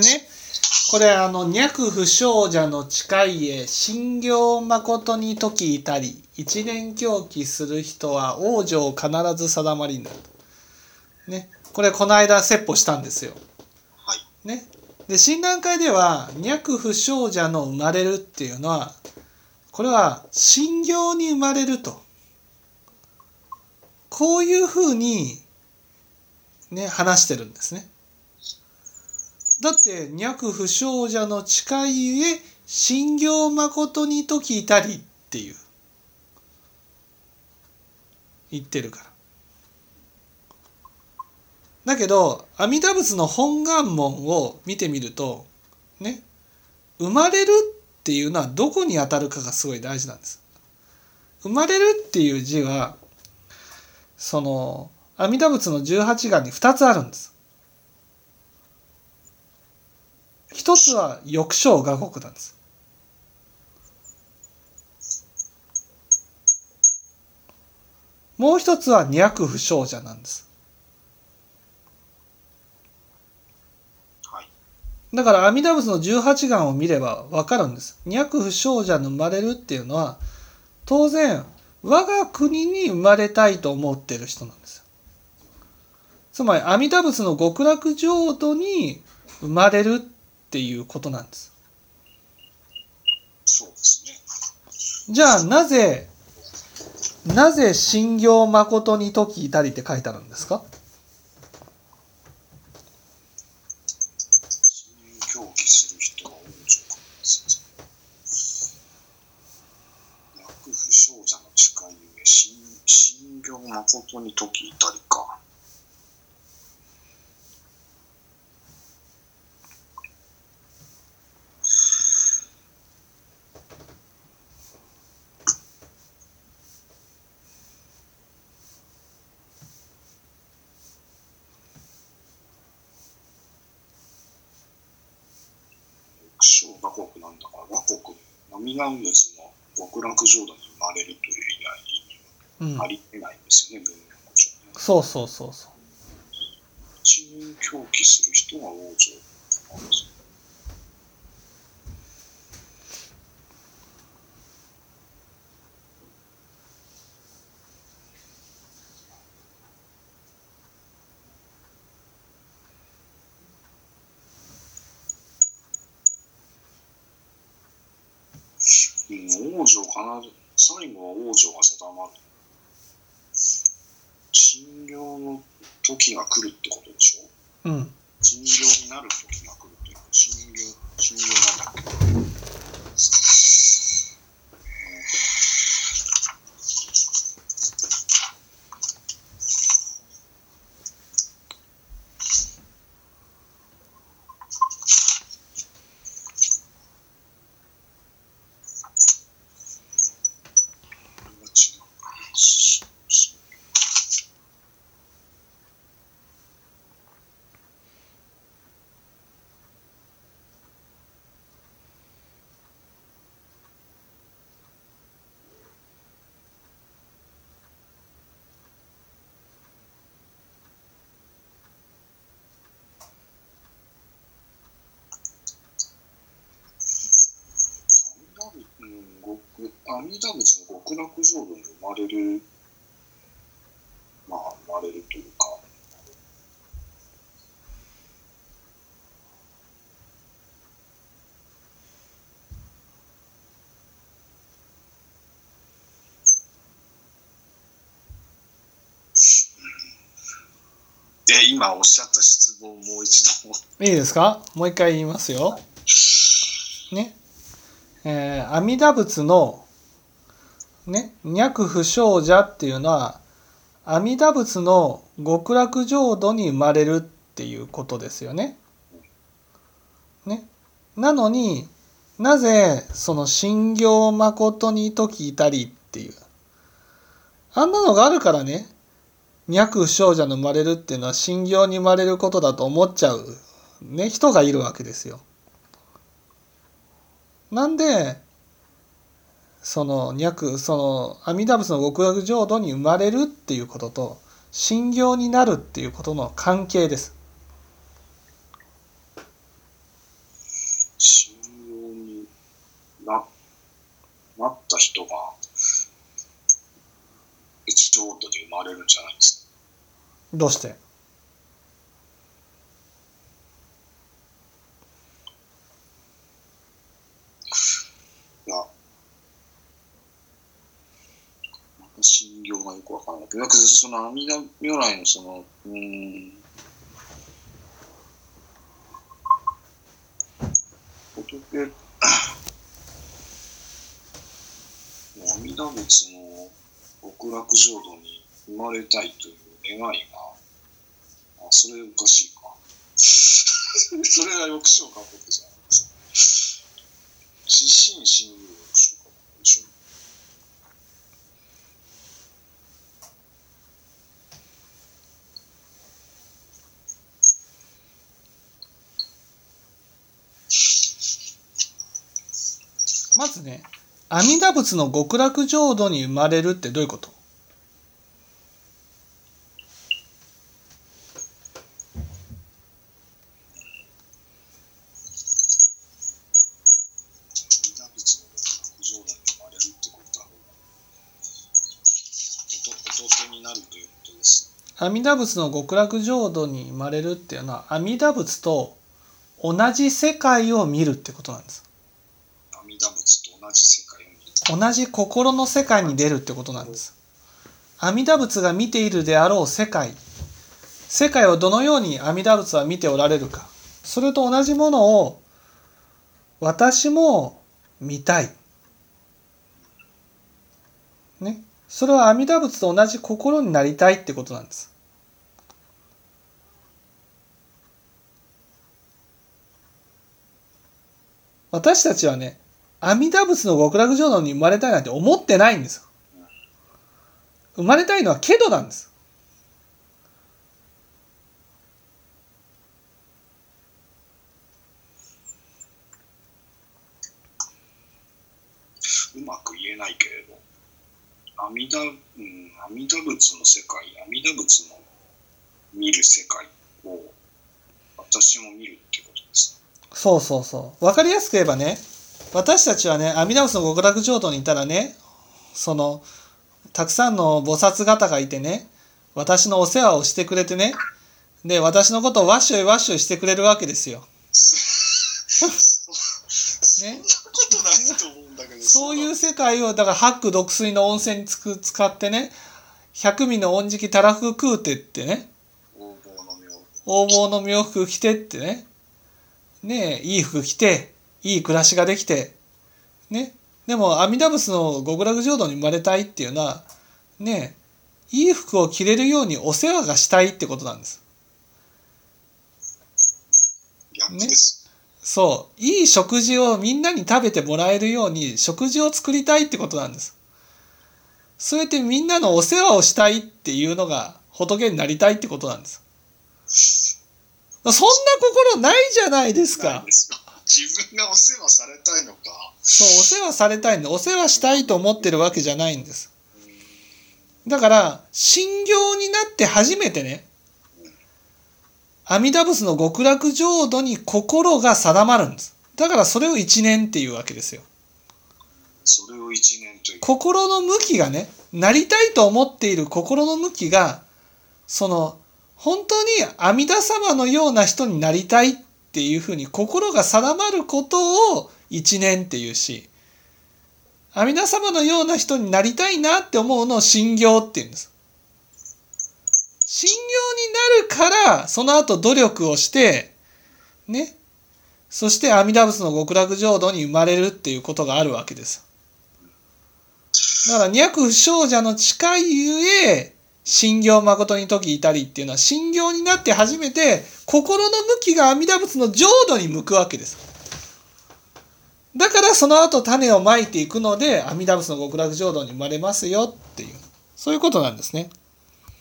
ね、これあの、脈不祥者の誓いへ、信行誠に時いたり、一年狂気する人は往生必ず定まりになる。ね。これこの間説法したんですよ。はい。ね。で、診断会では、脈不祥者の生まれるっていうのは、これは、信行に生まれると。こういうふうに、ね、話してるんですね。だって、脈不祥者の誓いへ、信行誠に時いたりっていう。言ってるから。だけど阿弥陀仏の本願門を見てみるとね生まれるっていうのはどこに当たるかがすごい大事なんです。生まれるっていう字はその阿弥陀仏の18願に2つあるんです。一つは欲生画国なんです。もう一つは脈不祥者なんです。はい。だから阿弥陀仏の18願を見ればわかるんです。脈不祥者の生まれるっていうのは当然我が国に生まれたいと思ってる人なんですよ。つまり阿弥陀仏の極楽浄土に生まれるっていうことなんです。そうですね。じゃあなぜなぜ信行誠に時いたりって書いてあるんですか？信行誠に時いたりか。小和国なんだから和国波南仏の極楽浄土に生まれるという以うん外にありえないんですよね、文明古。そうそうそうそう。一人狂気する人が往生なんですようん、王女必ず、最後は王女が定まる。診療の時が来るってことでしょ？うん。診療になる時が来るっていう診療なんだっけこれは違うかしし阿弥陀仏うん極阿弥陀仏の極楽浄土に生まれるまあ生まれるというかで今おっしゃった質問をもう一度いいですか？もう一回言いますよ。ね。えー阿弥陀仏の、ね、脈不祥者っていうのは、阿弥陀仏の極楽浄土に生まれるっていうことですよね。ね。なのになぜその信行誠に時いたりっていう。あんなのがあるからね。脈不祥者の生まれるっていうのは信行に生まれることだと思っちゃう、ね、人がいるわけですよ。なんでその脈その阿弥陀仏の極悪浄土に生まれるっていうことと信行になるっていうことの関係です。信用にななった人が一浄土に生まれるんじゃないですか？どうして？ないけど、なんかその阿弥陀如来のその、うん、仏、阿弥陀仏の極楽浄土に生まれたいという願いが、あ、それおかしいか。それが抑止を書くことじゃないですか。自身親友を抑止を書くことでしょ。まずね阿弥陀仏の極楽浄土に生まれるってどういうこと？阿弥陀仏の極楽浄土に生まれるってことは、弟弟になるということです。阿弥陀仏の極楽浄土に生まれるっていうのは阿弥陀仏と同じ世界を見るってことなんです阿弥陀仏と同じ世界を。同じ心の世界に出るってことなんです。阿弥陀仏が見ているであろう世界。世界をどのように阿弥陀仏は見ておられるか。それと同じものを私も見たい。ね。それは阿弥陀仏と同じ心になりたいってことなんです。私たちはね阿弥陀仏の極楽浄土に生まれたいなんて思ってないんですよ。生まれたいのはけどなんです。うまく言えないけれど、阿弥陀、うん、阿弥陀仏の世界、阿弥陀仏の見る世界を私も見るってことです。そうそうそう。分かりやすく言えばね私たちはね阿弥陀仏の極楽浄土にいたらねそのたくさんの菩薩方がいてね私のお世話をしてくれてねで私のことをわっしょいわっしょいしてくれるわけですよ。そんなことないと思うんだけど、そういう世界をだから八苦毒水の温泉につく使ってね百味の恩敷たらふく食うてってね横暴の妙。服着てってねねえいい服着ていい暮らしができてね。でも阿弥陀仏の極楽浄土に生まれたいっていうのはねえいい服を着れるようにお世話がしたいってことなんです。逆です。そう。いい食事をみんなに食べてもらえるように食事を作りたいってことなんです。そうやってみんなのお世話をしたいっていうのが仏になりたいってことなんです。そんな心ないじゃないですか。ないですか自分がお世話されたいのか。そう、お世話されたいんで、お世話したいと思ってるわけじゃないんです。だから、信行になって初めてね、阿弥陀仏の極楽浄土に心が定まるんです。だからそれを一年っていうわけですよ。それを一年という。心の向きがね、なりたいと思っている心の向きが、その、本当に阿弥陀様のような人になりたいっっていうふうに心が定まることを一年っていうし、阿弥陀様のような人になりたいなって思うのを信行っていうんです。信行になるから、その後努力をして、ね。そして阿弥陀仏の極楽浄土に生まれるっていうことがあるわけです。だから、脈不祥者の近いゆえ、信行誠に時いたりっていうのは、信行になって初めて、心の向きが阿弥陀仏の浄土に向くわけです。だから、その後種をまいていくので、阿弥陀仏の極楽浄土に生まれますよっていう、そういうことなんですね。